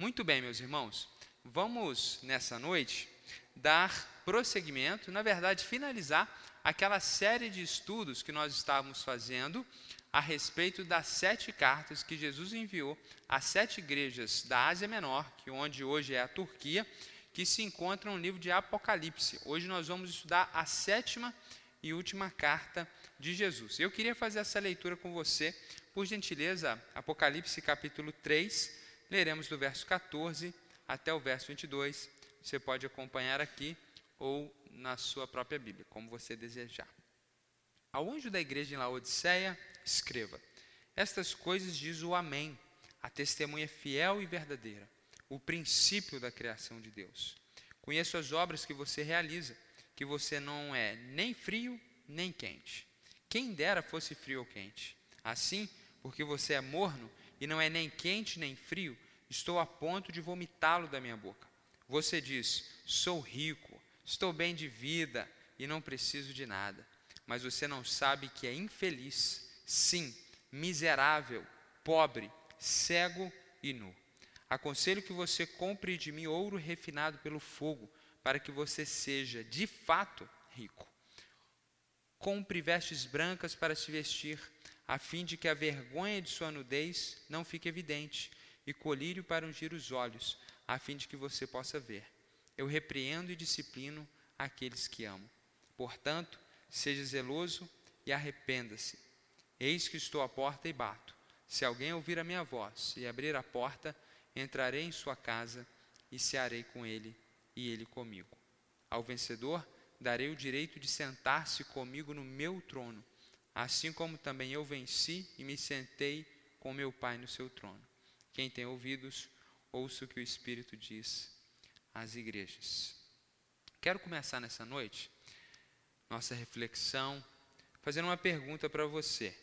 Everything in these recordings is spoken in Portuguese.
Muito bem, meus irmãos, vamos nessa noite dar prosseguimento, na verdade, finalizar aquela série de estudos que nós estávamos fazendo a respeito das sete cartas que Jesus enviou às sete igrejas da Ásia Menor, que onde hoje é a Turquia, que se encontram no livro de Apocalipse. Hoje nós vamos estudar a sétima e última carta de Jesus. Eu queria fazer essa leitura com você, por gentileza, Apocalipse capítulo 3, leremos do verso 14 até o verso 22. Você pode acompanhar aqui ou na sua própria Bíblia, como você desejar. Ao anjo da igreja em Laodiceia, escreva: Estas coisas diz o Amém, a testemunha fiel e verdadeira, o princípio da criação de Deus. Conheço as obras que você realiza, que você não é nem frio nem quente. Quem dera fosse frio ou quente. Assim, porque você é morno e não é nem quente nem frio, estou a ponto de vomitá-lo da minha boca. Você diz: Sou rico, estou bem de vida e não preciso de nada. Mas você não sabe que é infeliz sim, miserável, pobre, cego e nu. Aconselho que você compre de mim ouro refinado pelo fogo, para que você seja, de fato, rico. Compre vestes brancas para se vestir, a fim de que a vergonha de sua nudez não fique evidente, e colírio para ungir os olhos, a fim de que você possa ver. Eu repreendo e disciplino aqueles que amo. Portanto, seja zeloso e arrependa-se. Eis que estou à porta e bato. Se alguém ouvir a minha voz e abrir a porta, entrarei em sua casa e cearei com ele e ele comigo. Ao vencedor darei o direito de sentar-se comigo no meu trono, assim como também eu venci e me sentei com meu Pai no seu trono. Quem tem ouvidos, ouça o que o Espírito diz às igrejas. Quero começar nessa noite nossa reflexão fazendo uma pergunta para você.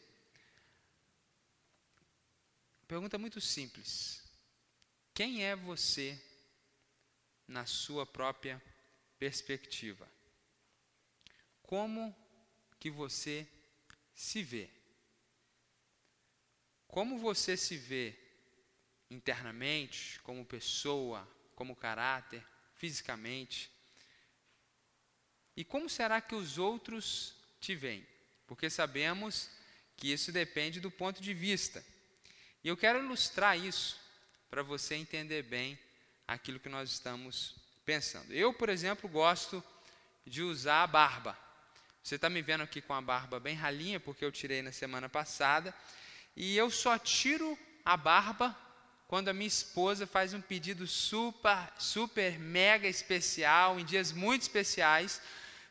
Pergunta muito simples. Quem é você na sua própria perspectiva? Como que você se vê? Como você se vê internamente, como pessoa, como caráter, fisicamente? E como será que os outros te veem? Porque sabemos que isso depende do ponto de vista. E eu quero ilustrar isso para você entender bem aquilo que nós estamos pensando. Eu, por exemplo, gosto de usar a barba. Você está me vendo aqui com a barba bem ralinha, porque eu tirei na semana passada. E eu só tiro a barba quando a minha esposa faz um pedido super, super mega especial, em dias muito especiais.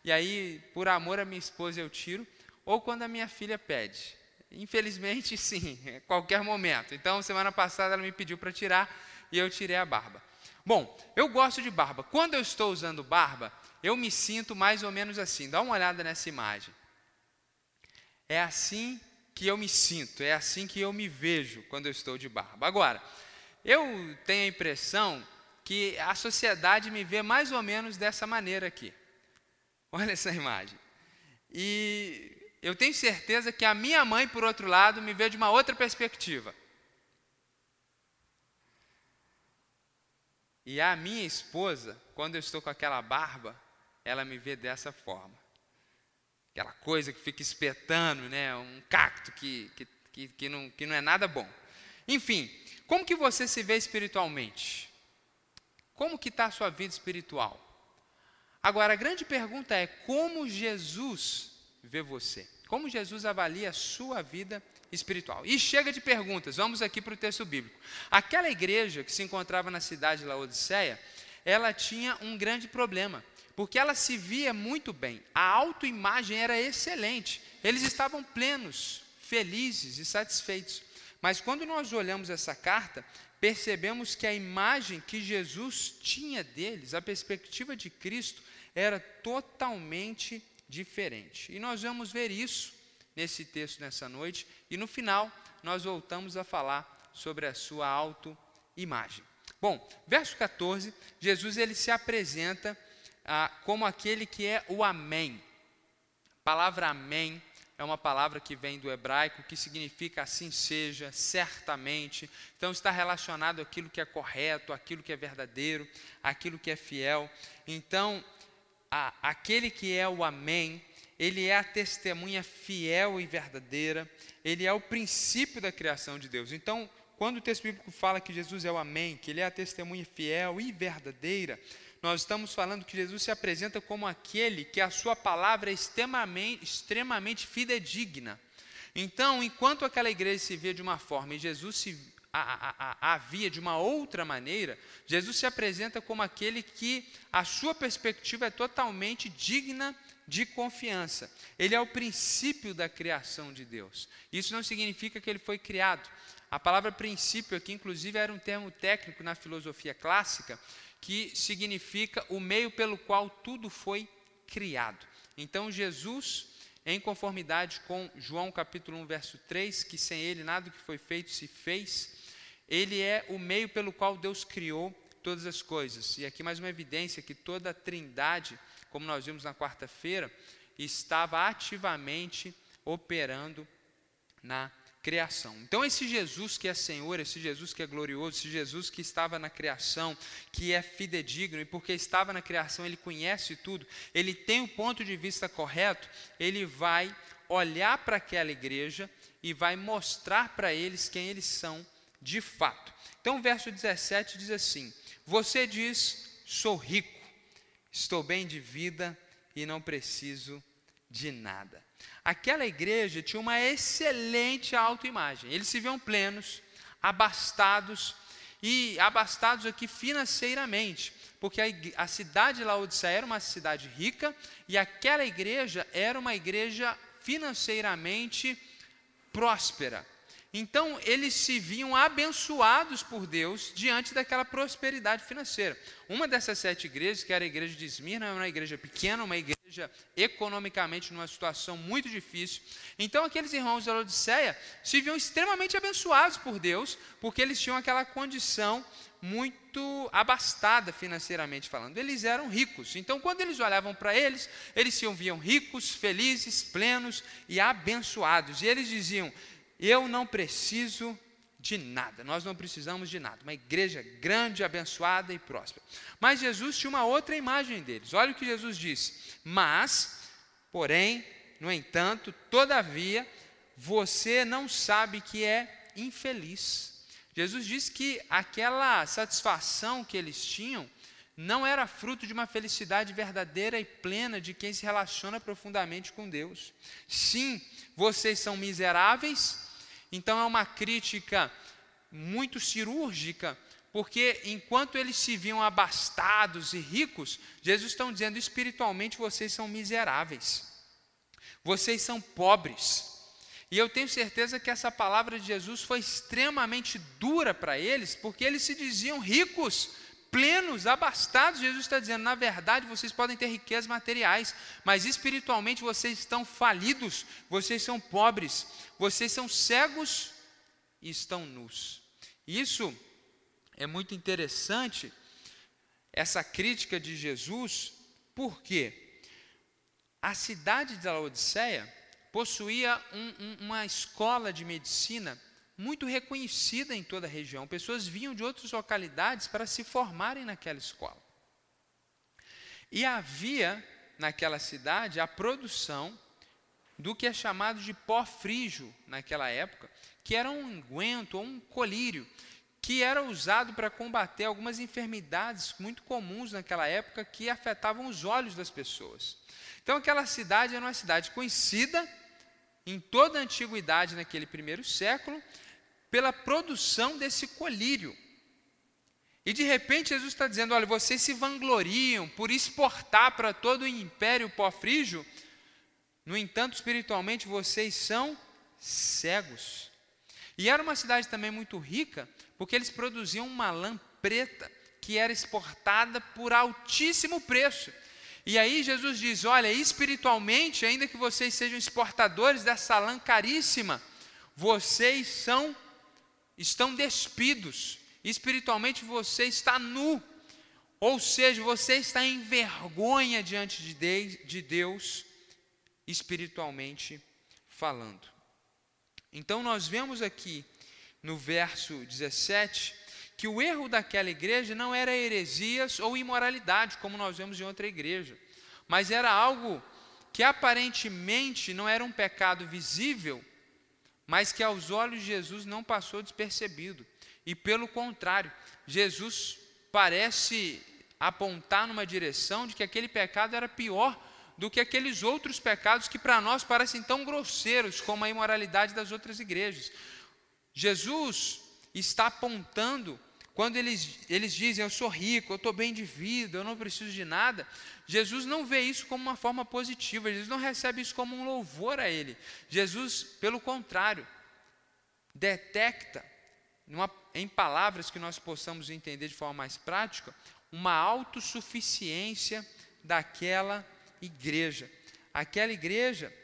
E aí, por amor à minha esposa, eu tiro. Ou quando a minha filha pede. Infelizmente, sim, qualquer momento. Então, semana passada ela me pediu para tirar e eu tirei a barba. Bom, eu gosto de barba. Quando eu estou usando barba, eu me sinto mais ou menos assim. Dá uma olhada nessa imagem. É assim que eu me sinto, é assim que eu me vejo quando eu estou de barba. Agora, eu tenho a impressão que a sociedade me vê mais ou menos dessa maneira aqui. Olha essa imagem. E eu tenho certeza que a minha mãe, por outro lado, me vê de uma outra perspectiva. E a minha esposa, quando eu estou com aquela barba, ela me vê dessa forma. Aquela coisa que fica espetando, né? um cacto que, que, que, que, não, que não é nada bom. Enfim, como que você se vê espiritualmente? Como que está a sua vida espiritual? Agora, a grande pergunta é, como Jesus vê você? Como Jesus avalia a sua vida espiritual? E chega de perguntas, vamos aqui para o texto bíblico. Aquela igreja que se encontrava na cidade de Laodiceia, ela tinha um grande problema, porque ela se via muito bem, a autoimagem era excelente, eles estavam plenos, felizes e satisfeitos. Mas quando nós olhamos essa carta, percebemos que a imagem que Jesus tinha deles, a perspectiva de Cristo, era totalmente diferente. E nós vamos ver isso nesse texto nessa noite, e no final nós voltamos a falar sobre a sua autoimagem. Bom, verso 14, Jesus ele se apresenta ah, como aquele que é o Amém. A palavra Amém é uma palavra que vem do hebraico, que significa assim seja, certamente. Então está relacionado àquilo que é correto, àquilo que é verdadeiro, àquilo que é fiel. Então, a, aquele que é o Amém, ele é a testemunha fiel e verdadeira, ele é o princípio da criação de Deus. Então, quando o texto bíblico fala que Jesus é o Amém, que ele é a testemunha fiel e verdadeira, nós estamos falando que Jesus se apresenta como aquele que a sua palavra é extremamente, extremamente fidedigna. Então, enquanto aquela igreja se vê de uma forma e Jesus se havia de uma outra maneira, Jesus se apresenta como aquele que a sua perspectiva é totalmente digna de confiança. Ele é o princípio da criação de Deus. Isso não significa que ele foi criado. A palavra princípio aqui, inclusive, era um termo técnico na filosofia clássica, que significa o meio pelo qual tudo foi criado. Então, Jesus, em conformidade com João capítulo 1, verso 3, que sem ele nada que foi feito se fez, ele é o meio pelo qual Deus criou todas as coisas. E aqui mais uma evidência que toda a trindade, como nós vimos na quarta-feira, estava ativamente operando na criação. Então, esse Jesus que é Senhor, esse Jesus que é glorioso, esse Jesus que estava na criação, que é fidedigno, e porque estava na criação, ele conhece tudo, ele tem o ponto de vista correto, ele vai olhar para aquela igreja e vai mostrar para eles quem eles são de fato. Então, o verso 17 diz assim: Você diz, sou rico, estou bem de vida e não preciso de nada. Aquela igreja tinha uma excelente autoimagem. Eles se viam plenos, abastados e abastados aqui financeiramente, porque a, a cidade de Laodiceia era uma cidade rica e aquela igreja era uma igreja financeiramente próspera. Então, eles se viam abençoados por Deus diante daquela prosperidade financeira. Uma dessas sete igrejas, que era a igreja de Esmirna, era uma igreja pequena, uma igreja economicamente numa situação muito difícil. Então, aqueles irmãos da Odisseia se viam extremamente abençoados por Deus, porque eles tinham aquela condição muito abastada financeiramente falando. Eles eram ricos. Então, quando eles olhavam para eles, eles se viam ricos, felizes, plenos e abençoados. E eles diziam: eu não preciso de nada, nós não precisamos de nada. Uma igreja grande, abençoada e próspera. Mas Jesus tinha uma outra imagem deles. Olha o que Jesus disse: Mas, porém, no entanto, todavia, você não sabe que é infeliz. Jesus disse que aquela satisfação que eles tinham não era fruto de uma felicidade verdadeira e plena de quem se relaciona profundamente com Deus. Sim, vocês são miseráveis, então é uma crítica muito cirúrgica, porque enquanto eles se viam abastados e ricos, Jesus está dizendo espiritualmente vocês são miseráveis, vocês são pobres. E eu tenho certeza que essa palavra de Jesus foi extremamente dura para eles, porque eles se diziam ricos, plenos, abastados. Jesus está dizendo: na verdade, vocês podem ter riquezas materiais, mas espiritualmente vocês estão falidos, vocês são pobres, vocês são cegos e estão nus. Isso é muito interessante, essa crítica de Jesus, porque a cidade de Laodiceia possuía um, um, uma escola de medicina muito reconhecida em toda a região. Pessoas vinham de outras localidades para se formarem naquela escola. E havia naquela cidade a produção do que é chamado de pó frígio naquela época, que era um unguento ou um colírio, que era usado para combater algumas enfermidades muito comuns naquela época que afetavam os olhos das pessoas. Então aquela cidade era uma cidade conhecida em toda a antiguidade naquele primeiro século pela produção desse colírio. E de repente Jesus está dizendo: olha, vocês se vangloriam por exportar para todo o império pó frígio, no entanto, espiritualmente vocês são cegos. E era uma cidade também muito rica, porque eles produziam uma lã preta que era exportada por altíssimo preço. E aí Jesus diz: olha, espiritualmente, ainda que vocês sejam exportadores dessa lã caríssima, vocês são estão despidos. Espiritualmente você está nu. Ou seja, você está em vergonha diante de Deus espiritualmente falando. Então nós vemos aqui no verso 17 que o erro daquela igreja não era heresias ou imoralidade, como nós vemos em outra igreja, mas era algo que aparentemente não era um pecado visível, mas que aos olhos de Jesus não passou despercebido. E pelo contrário, Jesus parece apontar numa direção de que aquele pecado era pior do que aqueles outros pecados que para nós parecem tão grosseiros como a imoralidade das outras igrejas. Jesus está apontando, quando eles, eles dizem, eu sou rico, eu estou bem de vida, eu não preciso de nada, Jesus não vê isso como uma forma positiva, Jesus não recebe isso como um louvor a Ele. Jesus, pelo contrário, detecta, numa, em palavras que nós possamos entender de forma mais prática, uma autossuficiência daquela igreja. Aquela igreja,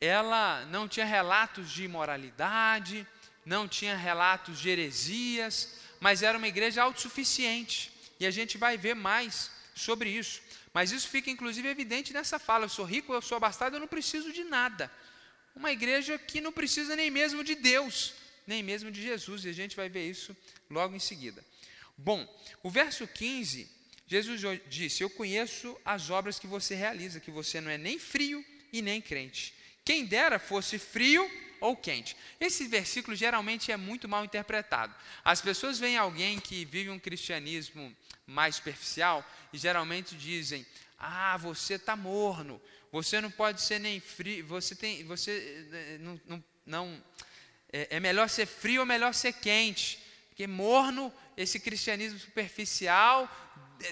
ela não tinha relatos de imoralidade, não tinha relatos de heresias, mas era uma igreja autossuficiente. E a gente vai ver mais sobre isso. Mas isso fica inclusive evidente nessa fala: eu sou rico, eu sou abastado, eu não preciso de nada. Uma igreja que não precisa nem mesmo de Deus, nem mesmo de Jesus, e a gente vai ver isso logo em seguida. Bom, o verso 15, Jesus disse: Eu conheço as obras que você realiza, que você não é nem frio e nem crente. Quem dera fosse frio ou quente. Esse versículo geralmente é muito mal interpretado. As pessoas veem alguém que vive um cristianismo mais superficial e geralmente dizem: Ah, você está morno, você não pode ser nem frio, você tem, você eh, não, não, não é, é melhor ser frio ou melhor ser quente, porque morno, esse cristianismo superficial,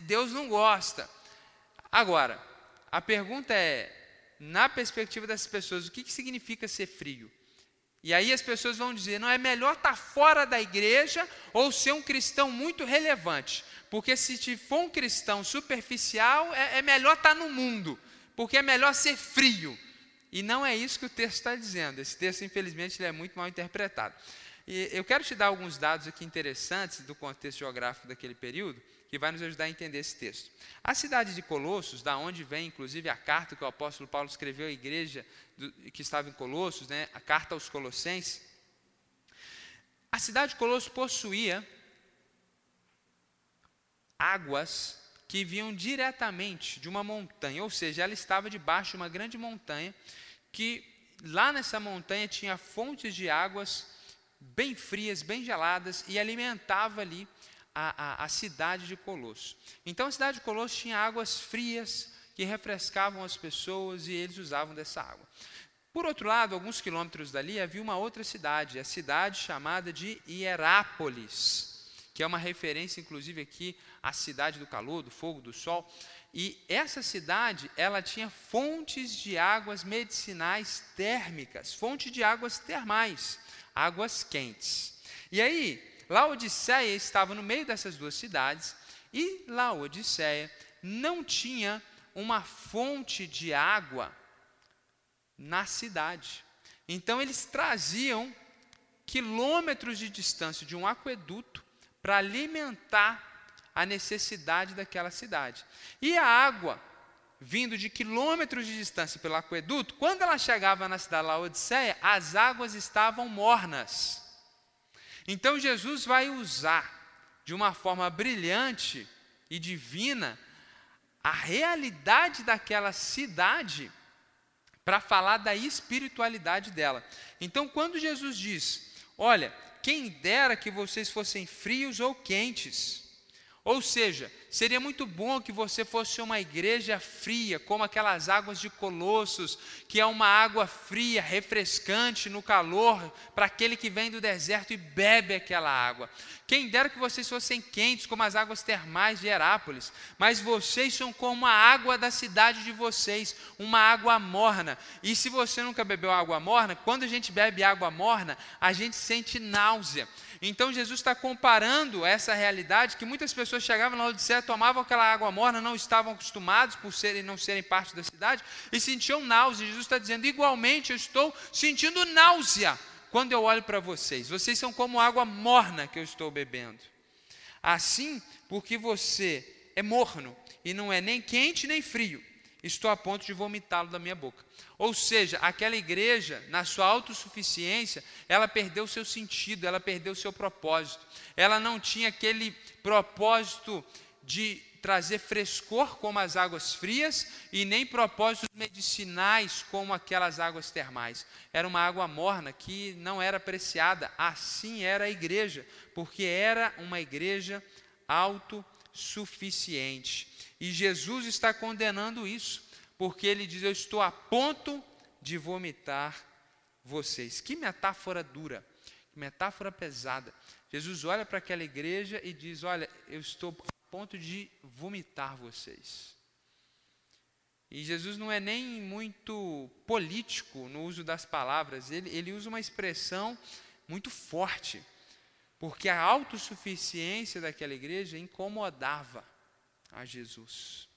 Deus não gosta. Agora, a pergunta é, na perspectiva dessas pessoas, o que, que significa ser frio? E aí as pessoas vão dizer: não é melhor estar tá fora da igreja ou ser um cristão muito relevante. Porque se for um cristão superficial, é, é melhor estar tá no mundo. Porque é melhor ser frio. E não é isso que o texto está dizendo. Esse texto, infelizmente, ele é muito mal interpretado. E eu quero te dar alguns dados aqui interessantes do contexto geográfico daquele período, que vai nos ajudar a entender esse texto. A cidade de Colossos, da onde vem inclusive a carta que o apóstolo Paulo escreveu à igreja do, que estava em Colossos, né, a carta aos Colossenses. A cidade de Colossos possuía águas que vinham diretamente de uma montanha, ou seja, ela estava debaixo de uma grande montanha, que lá nessa montanha tinha fontes de águas bem frias, bem geladas, e alimentava ali a, a, a cidade de Colosso. Então a cidade de Colosso tinha águas frias que refrescavam as pessoas e eles usavam dessa água. Por outro lado, alguns quilômetros dali havia uma outra cidade, a cidade chamada de Hierápolis, que é uma referência, inclusive, aqui à cidade do calor, do fogo, do sol. E essa cidade, ela tinha fontes de águas medicinais térmicas, fonte de águas termais, águas quentes. E aí, Laodiceia estava no meio dessas duas cidades e Laodiceia não tinha uma fonte de água na cidade. Então eles traziam quilômetros de distância de um aqueduto para alimentar a necessidade daquela cidade. E a água, vindo de quilômetros de distância pelo aqueduto, quando ela chegava na cidade de Laodiceia, as águas estavam mornas. Então Jesus vai usar de uma forma brilhante e divina a realidade daquela cidade para falar da espiritualidade dela. Então, quando Jesus diz: Olha, quem dera que vocês fossem frios ou quentes, ou seja, seria muito bom que você fosse uma igreja fria, como aquelas águas de Colossos, que é uma água fria, refrescante no calor, para aquele que vem do deserto e bebe aquela água. Quem dera que vocês fossem quentes, como as águas termais de Herápolis, mas vocês são como a água da cidade de vocês, uma água morna. E se você nunca bebeu água morna, quando a gente bebe água morna, a gente sente náusea. Então Jesus está comparando essa realidade que muitas pessoas chegavam na Odisseia, tomavam aquela água morna, não estavam acostumados por serem não serem parte da cidade e sentiam náusea. Jesus está dizendo: igualmente eu estou sentindo náusea quando eu olho para vocês. Vocês são como água morna que eu estou bebendo. Assim, porque você é morno e não é nem quente nem frio. estou a ponto de vomitá-lo da minha boca. Ou seja, aquela igreja, na sua autossuficiência, ela perdeu seu sentido, ela perdeu seu propósito. Ela não tinha aquele propósito de trazer frescor como as águas frias e nem propósitos medicinais como aquelas águas termais. Era uma água morna que não era apreciada. Assim era a igreja, porque era uma igreja autossuficiente. E Jesus está condenando isso, porque ele diz: Eu estou a ponto de vomitar vocês. Que metáfora dura, que metáfora pesada. Jesus olha para aquela igreja e diz: Olha, eu estou ponto de vomitar vocês. E Jesus não é nem muito político no uso das palavras, ele, ele usa uma expressão muito forte, porque a autossuficiência daquela igreja incomodava a Jesus.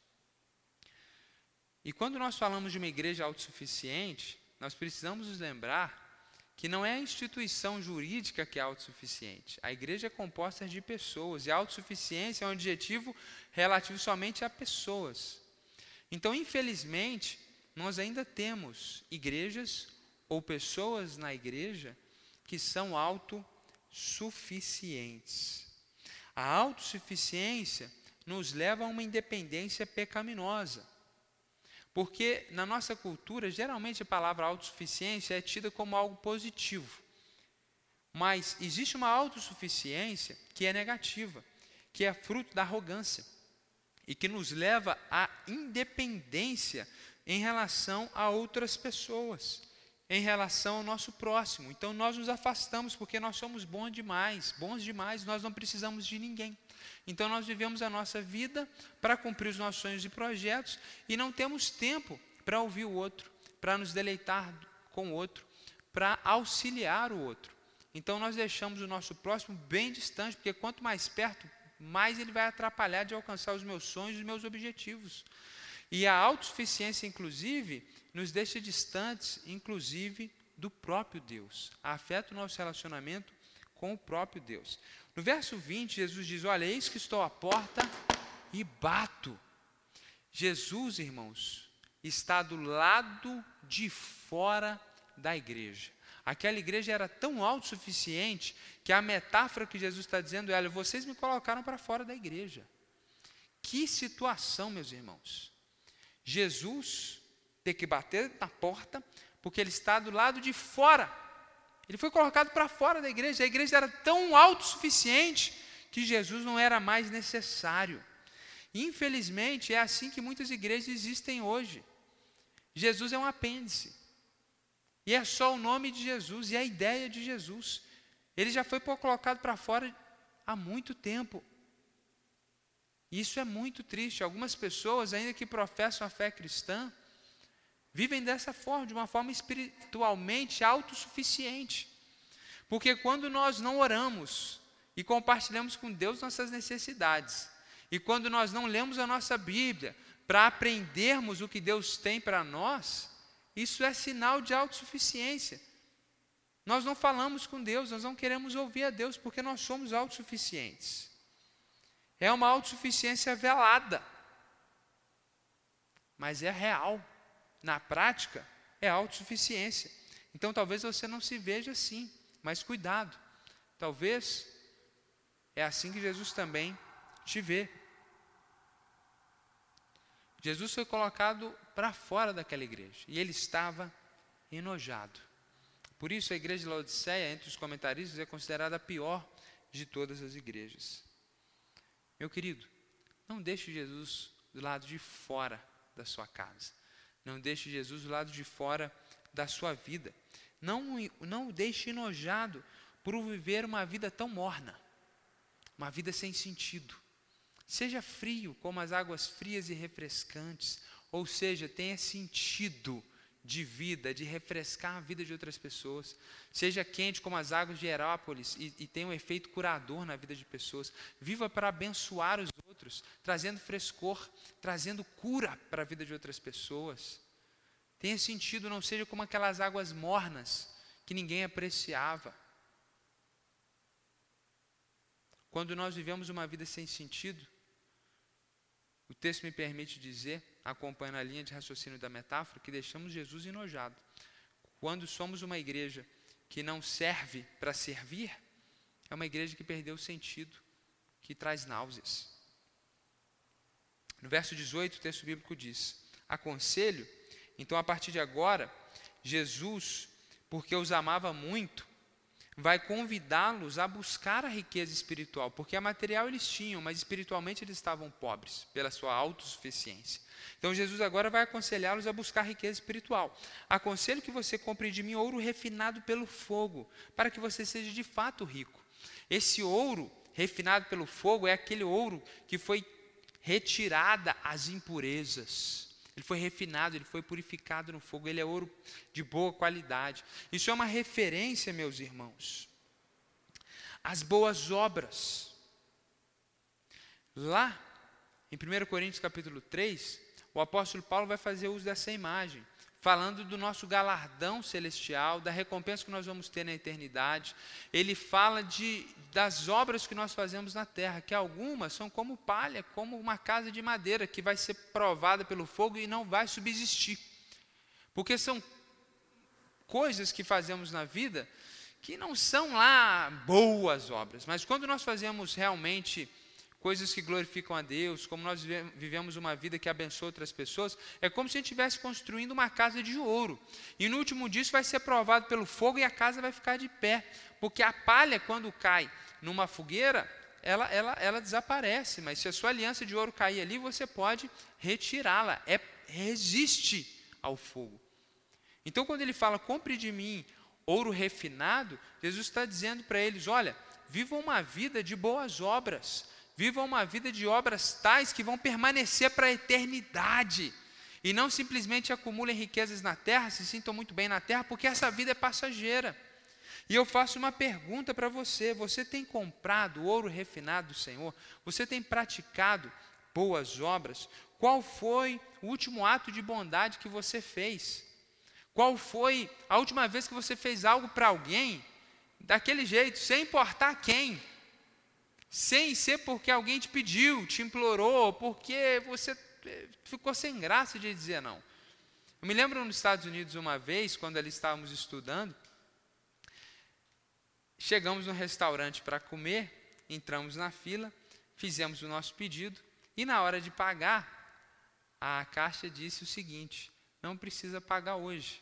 E quando nós falamos de uma igreja autossuficiente, nós precisamos nos lembrar que não é a instituição jurídica que é autossuficiente. A igreja é composta de pessoas, e a autossuficiência é um adjetivo relativo somente a pessoas. Então, infelizmente, nós ainda temos igrejas ou pessoas na igreja que são autossuficientes. A autossuficiência nos leva a uma independência pecaminosa. Porque na nossa cultura, geralmente a palavra autossuficiência é tida como algo positivo. Mas existe uma autossuficiência que é negativa, que é fruto da arrogância e que nos leva à independência em relação a outras pessoas, em relação ao nosso próximo. Então nós nos afastamos porque nós somos bons demais, bons demais, nós não precisamos de ninguém. Então nós vivemos a nossa vida para cumprir os nossos sonhos e projetos e não temos tempo para ouvir o outro, para nos deleitar com o outro, para auxiliar o outro. Então nós deixamos o nosso próximo bem distante, porque quanto mais perto, mais ele vai atrapalhar de alcançar os meus sonhos e os meus objetivos. E a autossuficiência, inclusive, nos deixa distantes, inclusive, do próprio Deus. Afeta o nosso relacionamento com o próprio Deus. No verso 20, Jesus diz: Olha, eis que estou à porta e bato. Jesus, irmãos, está do lado de fora da igreja. Aquela igreja era tão autossuficiente que a metáfora que Jesus está dizendo é: olha, vocês me colocaram para fora da igreja. Que situação, meus irmãos. Jesus ter que bater na porta, porque ele está do lado de fora ele foi colocado para fora da igreja. A igreja era tão autossuficiente que Jesus não era mais necessário. Infelizmente, é assim que muitas igrejas existem hoje. Jesus é um apêndice. E é só o nome de Jesus e a ideia de Jesus. Ele já foi colocado para fora há muito tempo. Isso é muito triste. Algumas pessoas, ainda que professam a fé cristã, vivem dessa forma, de uma forma espiritualmente autossuficiente. Porque quando nós não oramos e compartilhamos com Deus nossas necessidades, e quando nós não lemos a nossa Bíblia para aprendermos o que Deus tem para nós, isso é sinal de autossuficiência. Nós não falamos com Deus, nós não queremos ouvir a Deus porque nós somos autossuficientes. É uma autossuficiência velada, mas é real na prática, é autossuficiência. Então talvez você não se veja assim, mas cuidado. Talvez é assim que Jesus também te vê. Jesus foi colocado para fora daquela igreja e ele estava enojado. Por isso a igreja de Laodiceia, entre os comentaristas, é considerada a pior de todas as igrejas. Meu querido, não deixe Jesus do lado de fora da sua casa. Não deixe Jesus do lado de fora da sua vida. Não, não o deixe enojado por viver uma vida tão morna, uma vida sem sentido. Seja frio como as águas frias e refrescantes, ou seja, tenha sentido de vida, de refrescar a vida de outras pessoas. Seja quente como as águas de Herápolis e, e tenha um efeito curador na vida de pessoas. Viva para abençoar os outros, trazendo frescor, trazendo cura para a vida de outras pessoas. Tenha sentido, não seja como aquelas águas mornas que ninguém apreciava. Quando nós vivemos uma vida sem sentido, o texto me permite dizer, acompanhando a linha de raciocínio da metáfora, que deixamos Jesus enojado. Quando somos uma igreja que não serve para servir, é uma igreja que perdeu o sentido, que traz náuseas. No verso 18, o texto bíblico diz: Aconselho, então a partir de agora, Jesus, porque os amava muito, vai convidá-los a buscar a riqueza espiritual, porque a material eles tinham, mas espiritualmente eles estavam pobres pela sua autossuficiência. Então Jesus agora vai aconselhá-los a buscar a riqueza espiritual. Aconselho que você compre de mim ouro refinado pelo fogo, para que você seja de fato rico. Esse ouro refinado pelo fogo é aquele ouro que foi retirada as impurezas. Ele foi refinado, ele foi purificado no fogo, ele é ouro de boa qualidade. Isso é uma referência, meus irmãos, às boas obras. Lá, em 1 Coríntios capítulo 3, o apóstolo Paulo vai fazer uso dessa imagem falando do nosso galardão celestial, da recompensa que nós vamos ter na eternidade. Ele fala de, das obras que nós fazemos na terra, que algumas são como palha, como uma casa de madeira que vai ser provada pelo fogo e não vai subsistir. Porque são coisas que fazemos na vida que não são lá boas obras, mas quando nós fazemos realmente coisas que glorificam a Deus, como nós vivemos uma vida que abençoa outras pessoas, é como se a gente estivesse construindo uma casa de ouro. E no último dia isso vai ser provado pelo fogo e a casa vai ficar de pé. Porque a palha, quando cai numa fogueira, ela, ela, ela desaparece. Mas se a sua aliança de ouro cair ali, você pode retirá-la. É, resiste ao fogo. Então, quando ele fala, compre de mim ouro refinado, Jesus está dizendo para eles: olha, vivam uma vida de boas obras Vivam uma vida de obras tais que vão permanecer para a eternidade. E não simplesmente acumulem riquezas na terra, se sintam muito bem na terra, porque essa vida é passageira. E eu faço uma pergunta para você: você tem comprado ouro refinado do Senhor? Você tem praticado boas obras? Qual foi o último ato de bondade que você fez? Qual foi a última vez que você fez algo para alguém daquele jeito, sem importar quem? Sem ser porque alguém te pediu, te implorou, porque você eh, ficou sem graça de dizer não. Eu me lembro nos Estados Unidos uma vez, quando ali estávamos estudando, chegamos no restaurante para comer, entramos na fila, fizemos o nosso pedido e na hora de pagar, a caixa disse o seguinte: não precisa pagar hoje.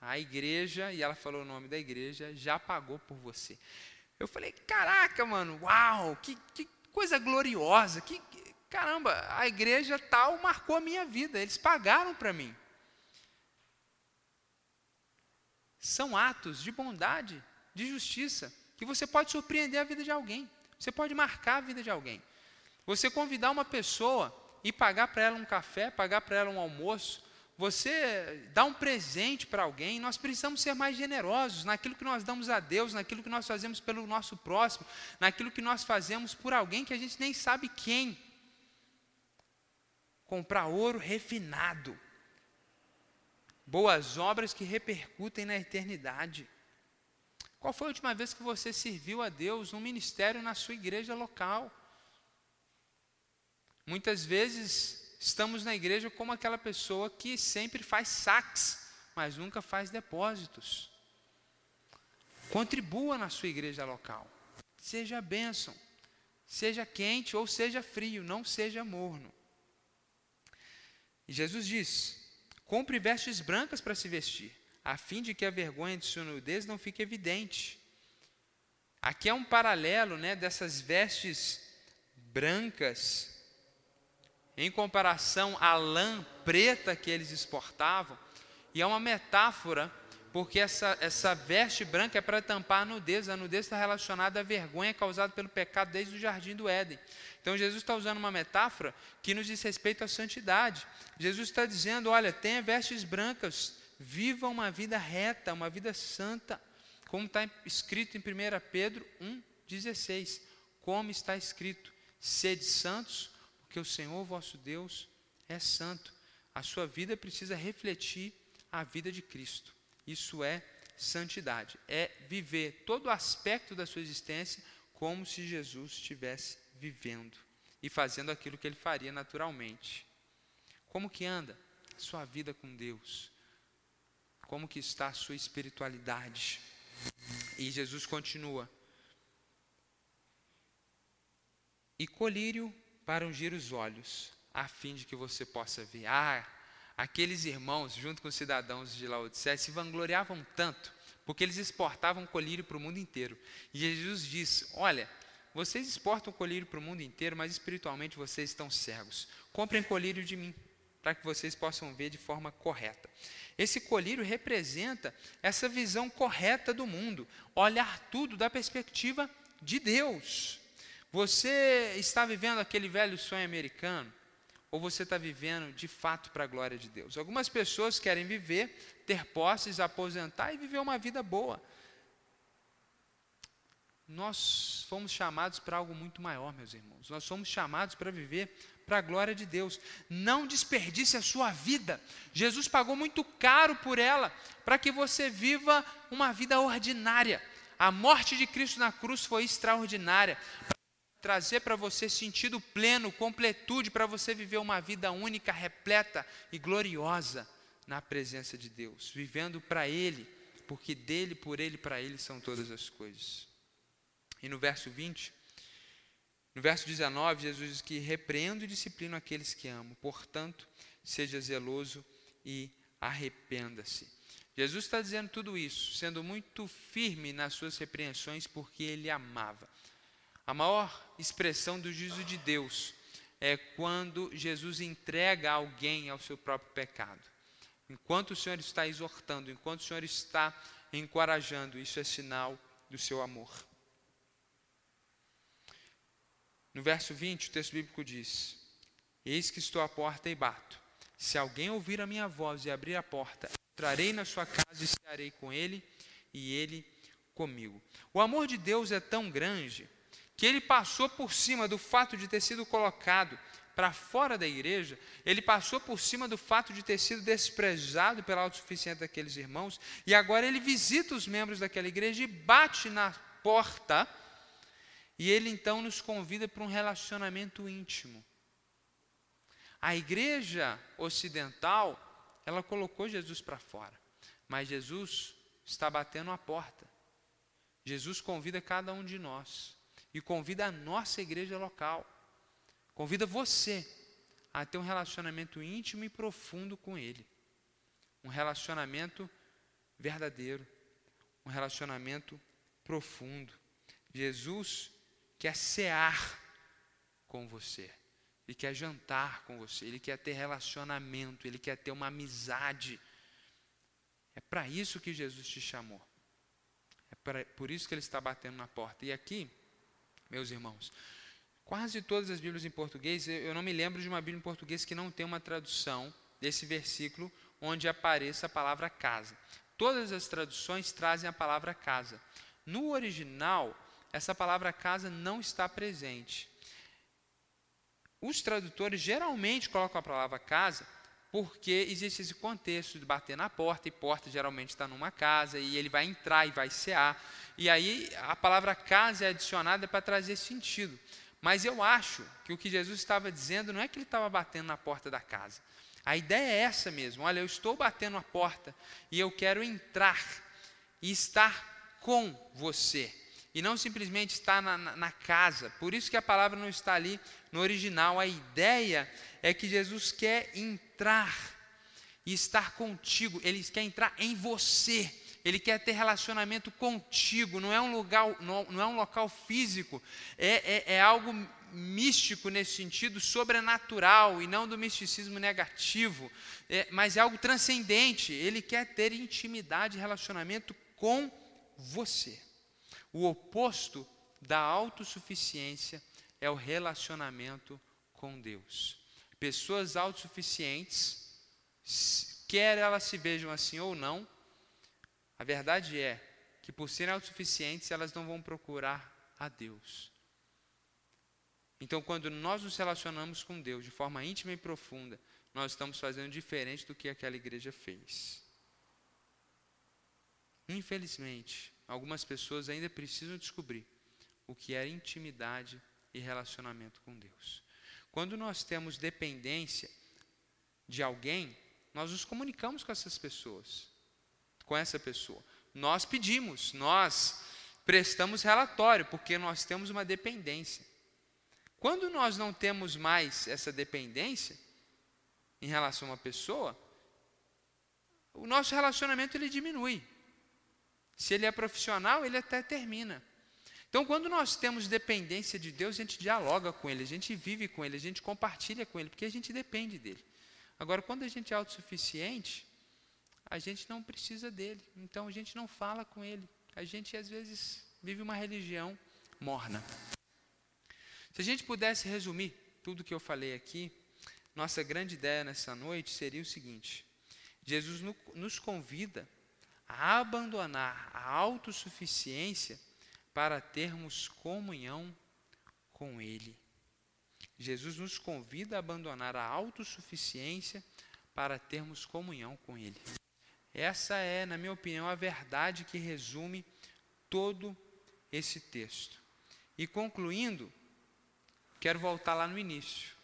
A igreja, e ela falou o nome da igreja, já pagou por você. Eu falei, caraca, mano, uau, que, que coisa gloriosa, que, caramba, a igreja tal marcou a minha vida, eles pagaram para mim. São atos de bondade, de justiça, que você pode surpreender a vida de alguém, você pode marcar a vida de alguém. Você convidar uma pessoa e pagar para ela um café, pagar para ela um almoço, você dá um presente para alguém, nós precisamos ser mais generosos naquilo que nós damos a Deus, naquilo que nós fazemos pelo nosso próximo, naquilo que nós fazemos por alguém que a gente nem sabe quem. Comprar ouro refinado. Boas obras que repercutem na eternidade. Qual foi a última vez que você serviu a Deus num ministério na sua igreja local? Muitas vezes estamos na igreja como aquela pessoa que sempre faz saques, mas nunca faz depósitos. Contribua na sua igreja local. Seja bênção. Seja quente ou seja frio, não seja morno. E Jesus diz: compre vestes brancas para se vestir, a fim de que a vergonha de sua nudez não fique evidente. Aqui é um paralelo né, dessas vestes brancas em comparação à lã preta que eles exportavam, e é uma metáfora, porque essa, essa veste branca é para tampar a nudez, a nudez está relacionada à vergonha causada pelo pecado desde o jardim do Éden. Então Jesus está usando uma metáfora que nos diz respeito à santidade. Jesus está dizendo: olha, tenha vestes brancas, viva uma vida reta, uma vida santa, como está escrito em 1 Pedro 1,16. Como está escrito: sede santos, porque o Senhor vosso Deus é santo. A sua vida precisa refletir a vida de Cristo. Isso é santidade, é viver todo aspecto da sua existência como se Jesus estivesse vivendo. e fazendo aquilo que ele faria naturalmente. Como que anda sua vida com Deus? Como que está a sua espiritualidade? E Jesus continua. E colírio para ungir os olhos, a fim de que você possa ver. Ah, aqueles irmãos, junto com os cidadãos de Laodicea, se vangloriavam tanto, porque eles exportavam colírio para o mundo inteiro. E Jesus diz: Olha, vocês exportam colírio para o mundo inteiro, mas espiritualmente vocês estão cegos. Comprem colírio de mim, para que vocês possam ver de forma correta. Esse colírio representa essa visão correta do mundo, olhar tudo da perspectiva de Deus. Você está vivendo aquele velho sonho americano? Ou você está vivendo de fato para a glória de Deus? Algumas pessoas querem viver, ter posses, aposentar e viver uma vida boa. Nós fomos chamados para algo muito maior, meus irmãos. Nós somos chamados para viver para a glória de Deus. Não desperdice a sua vida. Jesus pagou muito caro por ela, para que você viva uma vida ordinária. A morte de Cristo na cruz foi extraordinária. Trazer para você sentido pleno, completude, para você viver uma vida única, repleta e gloriosa na presença de Deus, vivendo para Ele, porque dele, por Ele, para Ele são todas as coisas. E no verso 20, no verso 19, Jesus diz que repreendo e disciplino aqueles que amo, portanto, seja zeloso e arrependa-se. Jesus está dizendo tudo isso, sendo muito firme nas suas repreensões, porque ele amava. A maior expressão do juízo de Deus é quando Jesus entrega alguém ao seu próprio pecado. Enquanto o Senhor está exortando, enquanto o Senhor está encorajando, isso é sinal do seu amor. No verso 20, o texto bíblico diz: Eis que estou à porta e bato. Se alguém ouvir a minha voz e abrir a porta, entrarei na sua casa e cearei com ele e ele comigo. O amor de Deus é tão grande que ele passou por cima do fato de ter sido colocado para fora da igreja, ele passou por cima do fato de ter sido desprezado pela autossuficiência daqueles irmãos, e agora ele visita os membros daquela igreja e bate na porta e ele então nos convida para um relacionamento íntimo. A igreja ocidental, ela colocou Jesus para fora, mas Jesus está batendo a porta. Jesus convida cada um de nós e convida a nossa igreja local. Convida você a ter um relacionamento íntimo e profundo com Ele. Um relacionamento verdadeiro. Um relacionamento profundo. Jesus quer cear com você, ele quer jantar com você, ele quer ter relacionamento, ele quer ter uma amizade. É para isso que Jesus te chamou. É pra, por isso que ele está batendo na porta. E aqui, meus irmãos, quase todas as Bíblias em português, eu não me lembro de uma Bíblia em português que não tem uma tradução desse versículo onde apareça a palavra casa. Todas as traduções trazem a palavra casa. No original, essa palavra casa não está presente. Os tradutores geralmente colocam a palavra casa porque existe esse contexto de bater na porta, e porta geralmente está numa casa, e ele vai entrar e vai cear. E aí a palavra casa é adicionada para trazer sentido. Mas eu acho que o que Jesus estava dizendo não é que ele estava batendo na porta da casa. A ideia é essa mesmo. Olha, eu estou batendo a porta e eu quero entrar e estar com você e não simplesmente está na, na, casa. Por isso que a palavra não está ali no original. A ideia é que Jesus quer entrar e estar contigo. Ele quer entrar em você. Ele quer ter relacionamento contigo. Não é um lugar, não, não é um local físico. É, é, é algo místico nesse sentido, sobrenatural e não do misticismo negativo. É, mas é algo transcendente. Ele quer ter intimidade, relacionamento com você. O oposto da autossuficiência é o relacionamento com Deus. Pessoas autossuficientes, quer elas se vejam assim ou não, a verdade é que por serem autossuficientes, elas não vão procurar a Deus. Então, quando nós nos relacionamos com Deus de forma íntima e profunda, nós estamos fazendo diferente do que aquela igreja fez. Infelizmente, algumas pessoas ainda precisam descobrir o que é intimidade e relacionamento com Deus. Quando nós temos dependência de alguém, nós nos comunicamos com essas pessoas, com essa pessoa. Nós pedimos, nós prestamos relatório, porque nós temos uma dependência. Quando nós não temos mais essa dependência em relação a uma pessoa, o nosso relacionamento ele diminui. Se ele é profissional, ele até termina. Então, quando nós temos dependência de Deus, a gente dialoga com Ele, a gente vive com Ele, a gente compartilha com Ele, porque a gente depende dele. Agora, quando a gente é autossuficiente, a gente não precisa dele, então a gente não fala com Ele. A gente, às vezes, vive uma religião morna. Se a gente pudesse resumir tudo que eu falei aqui, nossa grande ideia nessa noite seria o seguinte: Jesus nos convida a abandonar a autossuficiência para termos comunhão com Ele. Jesus nos convida a abandonar a autossuficiência para termos comunhão com Ele. Essa é, na minha opinião, a verdade que resume todo esse texto. E concluindo, quero voltar lá no início.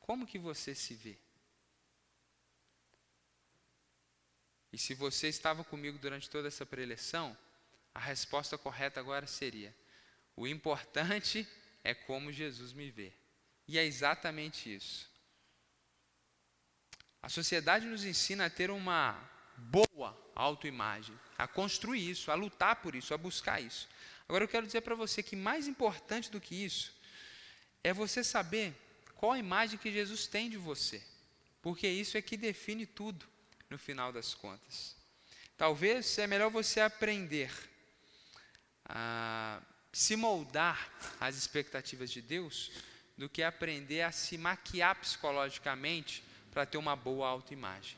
Como que você se vê? E se você estava comigo durante toda essa preleção, a resposta correta agora seria: o importante é como Jesus me vê. E é exatamente isso. A sociedade nos ensina a ter uma boa autoimagem, a construir isso, a lutar por isso, a buscar isso. Agora eu quero dizer para você que mais importante do que isso é você saber qual a imagem que Jesus tem de você, porque isso é que define tudo no final das contas. Talvez é melhor você aprender a se moldar às expectativas de Deus do que aprender a se maquiar psicologicamente para ter uma boa autoimagem.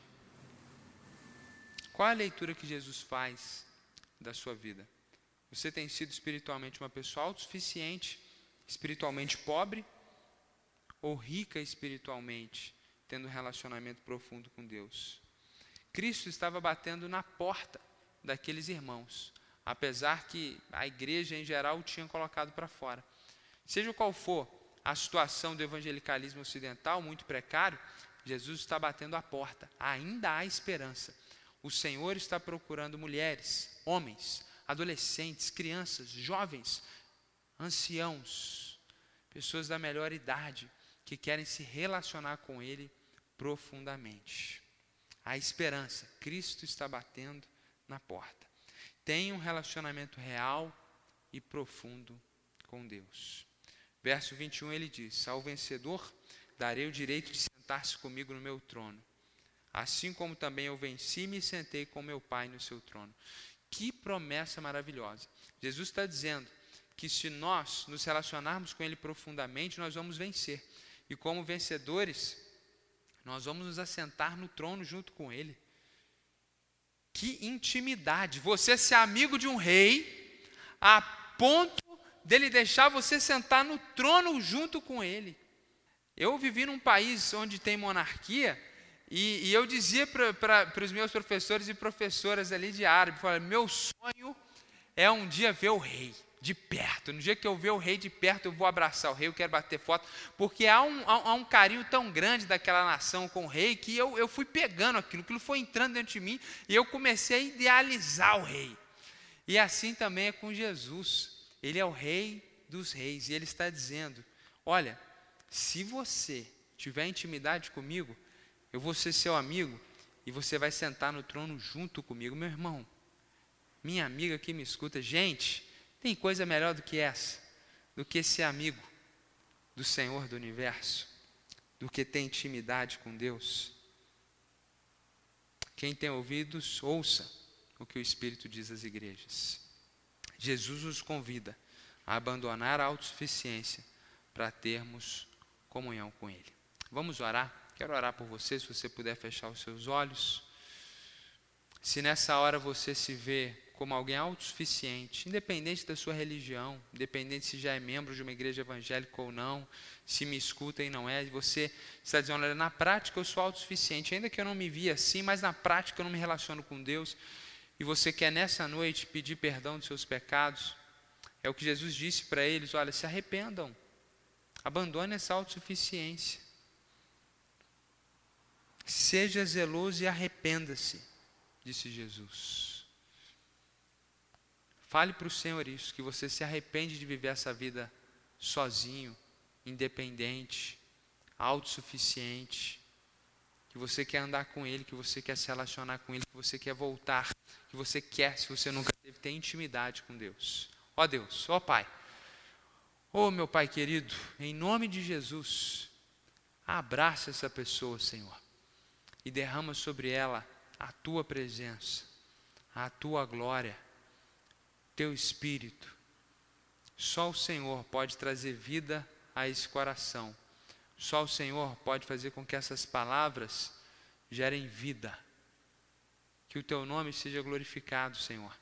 Qual a leitura que Jesus faz da sua vida? Você tem sido espiritualmente uma pessoa autossuficiente, espiritualmente pobre ou rica espiritualmente, tendo um relacionamento profundo com Deus? Cristo estava batendo na porta daqueles irmãos, apesar que a igreja em geral o tinha colocado para fora. Seja qual for a situação do evangelicalismo ocidental, muito precário, Jesus está batendo a porta. Ainda há esperança. O Senhor está procurando mulheres, homens, adolescentes, crianças, jovens, anciãos, pessoas da melhor idade que querem se relacionar com Ele profundamente. Há esperança. Cristo está batendo na porta. Tenha um relacionamento real e profundo com Deus. Verso 21 ele diz: Ao vencedor darei o direito de sentar-se comigo no meu trono, assim como também eu venci e me sentei com meu Pai no seu trono. Que promessa maravilhosa! Jesus está dizendo que se nós nos relacionarmos com Ele profundamente, nós vamos vencer. E como vencedores, nós vamos nos assentar no trono junto com Ele. Que intimidade! Você ser amigo de um rei a ponto dele deixar você sentar no trono junto com ele. Eu vivi num país onde tem monarquia e, e eu dizia para os meus professores e professoras ali de árabe, falei, meu sonho é um dia ver o rei de perto. No dia que eu ver o rei de perto, eu vou abraçar o rei, eu quero bater foto, porque há um, há, um carinho tão grande daquela nação com o rei que eu, eu fui pegando aquilo, aquilo foi entrando dentro de mim e eu comecei a idealizar o rei. E assim também é com Jesus. Ele é o rei dos reis e ele está dizendo: Olha, se você tiver intimidade comigo, eu vou ser seu amigo e você vai sentar no trono junto comigo, meu irmão. Minha amiga que me escuta, gente, tem coisa melhor do que essa, do que ser amigo do Senhor do universo, do que ter intimidade com Deus. Quem tem ouvidos, ouça o que o Espírito diz às igrejas. Jesus nos convida a abandonar a autossuficiência para termos comunhão com Ele. Vamos orar? Quero orar por você, se você puder fechar os seus olhos. Se nessa hora você se vê como alguém autossuficiente, independente da sua religião, independente se já é membro de uma igreja evangélica ou não, se me escuta e não é, você está dizendo, olha, na prática eu sou autossuficiente, ainda que eu não me via assim, mas na prática eu não me relaciono com Deus, e você quer nessa noite pedir perdão dos seus pecados, é o que Jesus disse para eles, olha, se arrependam, Abandone essa autossuficiência. Seja zeloso e arrependa-se, disse Jesus. Fale para o Senhor isso, que você se arrepende de viver essa vida sozinho, independente, autossuficiente, que você quer andar com Ele, que você quer se relacionar com Ele, que você quer voltar, que você quer, se você nunca teve, ter intimidade com Deus. Ó Deus, ó Pai, ó meu Pai querido, em nome de Jesus, abraça essa pessoa, Senhor e derrama sobre ela a tua presença, a tua glória, teu espírito. Só o Senhor pode trazer vida a esse coração. Só o Senhor pode fazer com que essas palavras gerem vida. Que o teu nome seja glorificado, Senhor,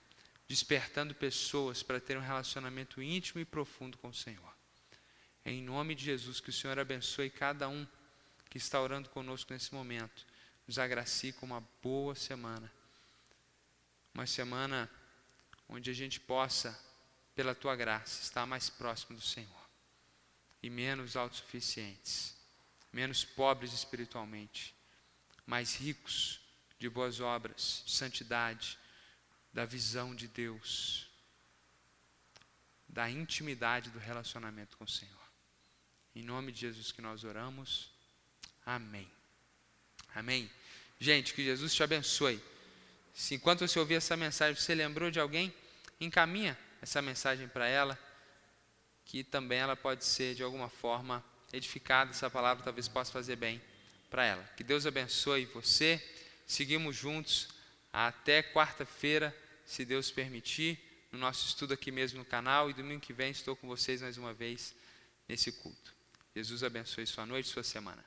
despertando pessoas para ter um relacionamento íntimo e profundo com o Senhor. Em nome de Jesus, que o Senhor abençoe cada um que está orando conosco nesse momento nos agracie com uma boa semana. Uma semana onde a gente possa, pela tua graça, estar mais próximo do Senhor e menos autossuficientes, menos pobres espiritualmente, mais ricos de boas obras, de santidade, da visão de Deus, da intimidade do relacionamento com o Senhor. Em nome de Jesus que nós oramos. Amém. Amém? Gente, que Jesus te abençoe. Se enquanto você ouvir essa mensagem, você lembrou de alguém, encaminha essa mensagem para ela, que também ela pode ser de alguma forma edificada, essa palavra talvez possa fazer bem para ela. Que Deus abençoe você. Seguimos juntos até quarta-feira, se Deus permitir, no nosso estudo aqui mesmo no canal e domingo que vem estou com vocês mais uma vez nesse culto. Jesus abençoe sua noite, sua semana.